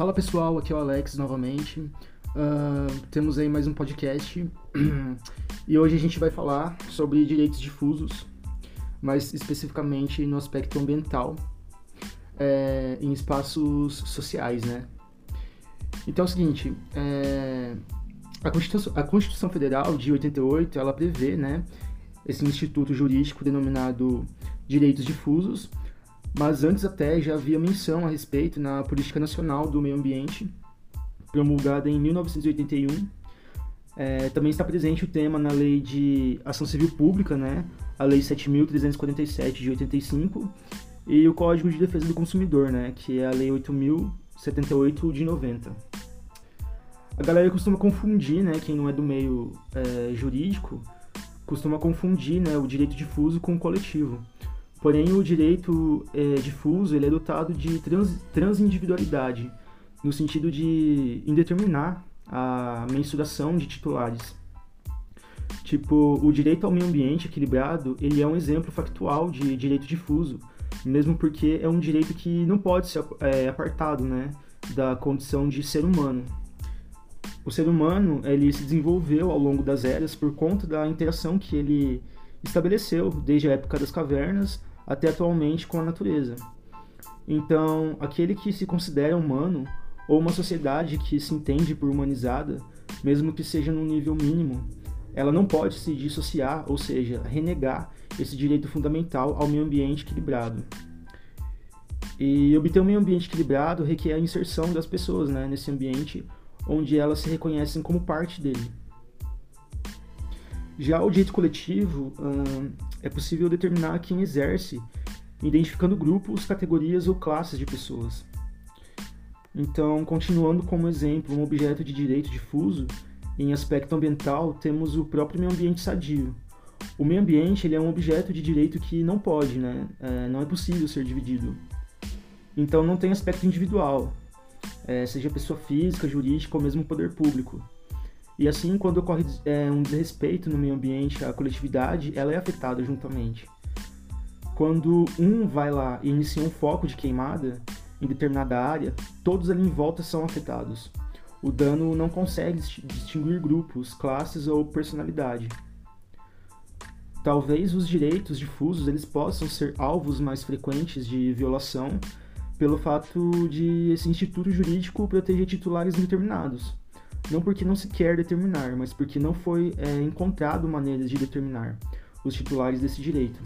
Fala pessoal, aqui é o Alex novamente. Uh, temos aí mais um podcast e hoje a gente vai falar sobre direitos difusos, mais especificamente no aspecto ambiental, é, em espaços sociais, né? Então é o seguinte, é, a, Constituição, a Constituição Federal de 88 ela prevê, né, esse instituto jurídico denominado direitos difusos mas antes até já havia menção a respeito na Política Nacional do Meio Ambiente, promulgada em 1981. É, também está presente o tema na Lei de Ação Civil Pública, né? a Lei 7.347 de 85, e o Código de Defesa do Consumidor, né? que é a Lei 8.078 de 90. A galera costuma confundir, né, quem não é do meio é, jurídico, costuma confundir né, o direito difuso com o coletivo. Porém, o direito é, difuso ele é dotado de trans, transindividualidade, no sentido de indeterminar a mensuração de titulares. Tipo, o direito ao meio ambiente equilibrado, ele é um exemplo factual de direito difuso, mesmo porque é um direito que não pode ser é, apartado, né, da condição de ser humano. O ser humano, ele se desenvolveu ao longo das eras por conta da interação que ele estabeleceu desde a época das cavernas até atualmente com a natureza. Então, aquele que se considera humano, ou uma sociedade que se entende por humanizada, mesmo que seja num nível mínimo, ela não pode se dissociar, ou seja, renegar esse direito fundamental ao meio ambiente equilibrado. E obter um meio ambiente equilibrado requer a inserção das pessoas né, nesse ambiente onde elas se reconhecem como parte dele. Já o direito coletivo é possível determinar quem exerce, identificando grupos, categorias ou classes de pessoas. Então, continuando como exemplo um objeto de direito difuso, em aspecto ambiental, temos o próprio meio ambiente sadio. O meio ambiente ele é um objeto de direito que não pode, né? É, não é possível ser dividido. Então, não tem aspecto individual, é, seja pessoa física, jurídica ou mesmo poder público. E assim, quando ocorre é, um desrespeito no meio ambiente, a coletividade ela é afetada juntamente. Quando um vai lá e inicia um foco de queimada em determinada área, todos ali em volta são afetados. O dano não consegue distinguir grupos, classes ou personalidade. Talvez os direitos difusos eles possam ser alvos mais frequentes de violação pelo fato de esse instituto jurídico proteger titulares indeterminados não porque não se quer determinar, mas porque não foi é, encontrado maneiras de determinar os titulares desse direito.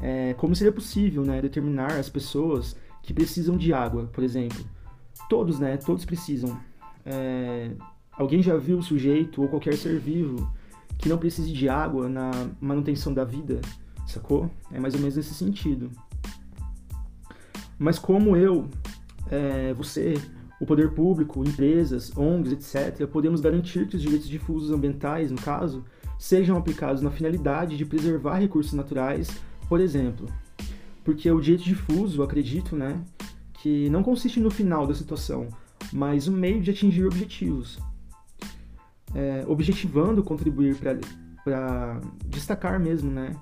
É, como seria possível né, determinar as pessoas que precisam de água, por exemplo? Todos, né? Todos precisam. É, alguém já viu o sujeito ou qualquer ser vivo que não precise de água na manutenção da vida? Sacou? É mais ou menos nesse sentido. Mas como eu, é, você, o poder público, empresas, ONGs, etc., podemos garantir que os direitos difusos ambientais, no caso, sejam aplicados na finalidade de preservar recursos naturais, por exemplo. Porque o direito difuso, acredito, né, que não consiste no final da situação, mas no meio de atingir objetivos. É, objetivando contribuir para destacar mesmo, né,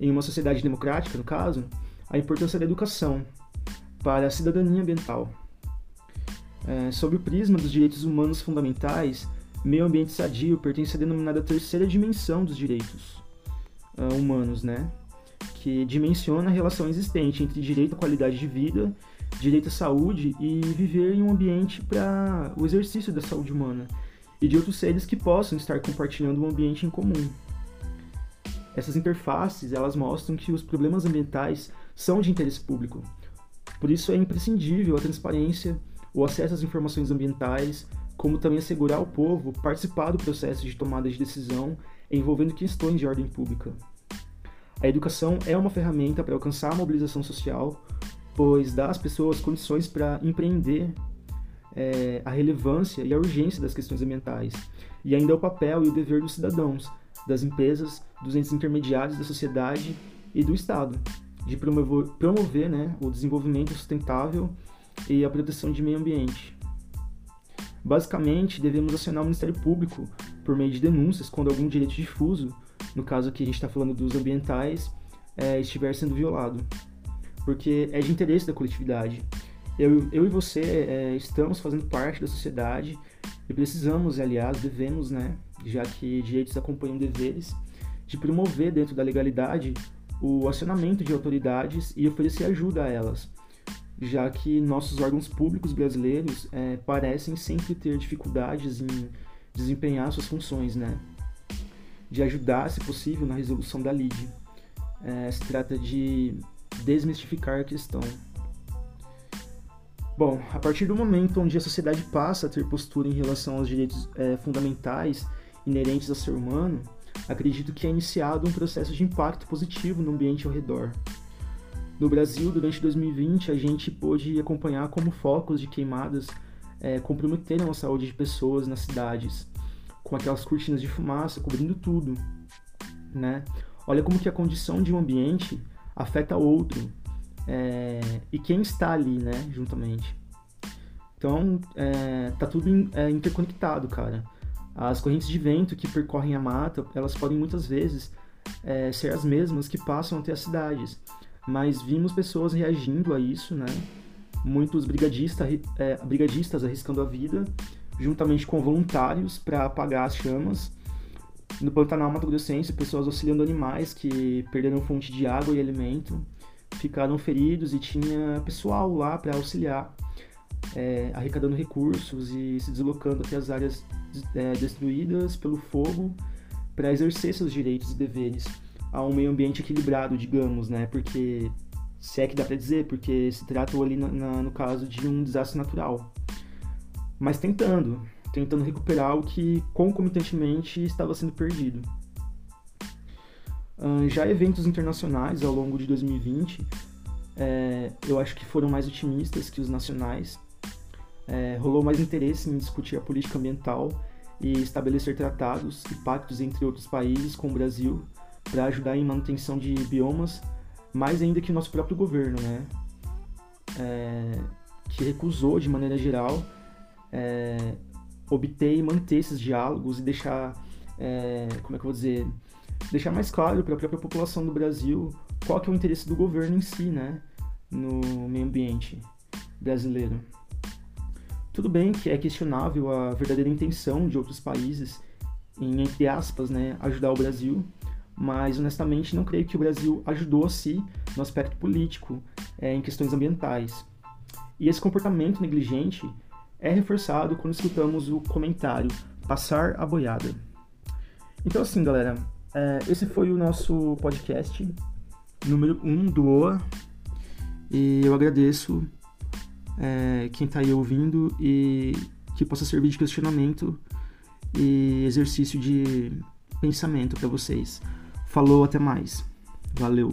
em uma sociedade democrática, no caso, a importância da educação para a cidadania ambiental. É, sob o prisma dos direitos humanos fundamentais, meio ambiente sadio pertence à denominada terceira dimensão dos direitos uh, humanos, né? que dimensiona a relação existente entre direito à qualidade de vida, direito à saúde e viver em um ambiente para o exercício da saúde humana e de outros seres que possam estar compartilhando um ambiente em comum. Essas interfaces elas mostram que os problemas ambientais são de interesse público. Por isso é imprescindível a transparência o acesso às informações ambientais, como também assegurar ao povo participar do processo de tomada de decisão envolvendo questões de ordem pública. A educação é uma ferramenta para alcançar a mobilização social, pois dá às pessoas condições para empreender é, a relevância e a urgência das questões ambientais, e ainda o papel e o dever dos cidadãos, das empresas, dos entes intermediários da sociedade e do Estado, de promover, promover né, o desenvolvimento sustentável e a proteção de meio ambiente. Basicamente, devemos acionar o Ministério Público por meio de denúncias quando algum direito difuso, no caso aqui a gente está falando dos ambientais, é, estiver sendo violado, porque é de interesse da coletividade. Eu, eu e você é, estamos fazendo parte da sociedade e precisamos, aliás, devemos, né, já que direitos acompanham deveres, de promover dentro da legalidade o acionamento de autoridades e oferecer ajuda a elas, já que nossos órgãos públicos brasileiros é, parecem sempre ter dificuldades em desempenhar suas funções, né? De ajudar, se possível, na resolução da lide. É, se trata de desmistificar a questão. Bom, a partir do momento onde a sociedade passa a ter postura em relação aos direitos é, fundamentais inerentes ao ser humano, acredito que é iniciado um processo de impacto positivo no ambiente ao redor. No Brasil, durante 2020, a gente pôde acompanhar como focos de queimadas é, comprometeram a saúde de pessoas nas cidades, com aquelas cortinas de fumaça cobrindo tudo, né? Olha como que a condição de um ambiente afeta outro é, e quem está ali, né, juntamente. Então, é, tá tudo in, é, interconectado, cara. As correntes de vento que percorrem a mata, elas podem muitas vezes é, ser as mesmas que passam até as cidades. Mas vimos pessoas reagindo a isso, né? Muitos brigadista, é, brigadistas arriscando a vida, juntamente com voluntários para apagar as chamas. No Pantanal Mato Grossense, pessoas auxiliando animais que perderam fonte de água e alimento, ficaram feridos e tinha pessoal lá para auxiliar, é, arrecadando recursos e se deslocando até as áreas é, destruídas pelo fogo para exercer seus direitos e deveres a um meio ambiente equilibrado, digamos, né? Porque se é que dá para dizer, porque se trata ali na, na, no caso de um desastre natural. Mas tentando, tentando recuperar o que concomitantemente estava sendo perdido. Já eventos internacionais ao longo de 2020, é, eu acho que foram mais otimistas que os nacionais é, rolou mais interesse em discutir a política ambiental e estabelecer tratados e pactos entre outros países com o Brasil para ajudar em manutenção de biomas, mais ainda que o nosso próprio governo, né? É, que recusou de maneira geral é, obter e manter esses diálogos e deixar, é, como é que eu vou dizer, deixar mais claro para a própria população do Brasil qual que é o interesse do governo em si, né, no meio ambiente brasileiro. Tudo bem que é questionável a verdadeira intenção de outros países em, entre aspas, né, ajudar o Brasil, mas honestamente não creio que o Brasil ajudou a si no aspecto político, é, em questões ambientais. E esse comportamento negligente é reforçado quando escutamos o comentário passar a boiada. Então assim, galera, é, esse foi o nosso podcast número 1 um do OA e eu agradeço é, quem está aí ouvindo e que possa servir de questionamento e exercício de pensamento para vocês. Falou, até mais. Valeu.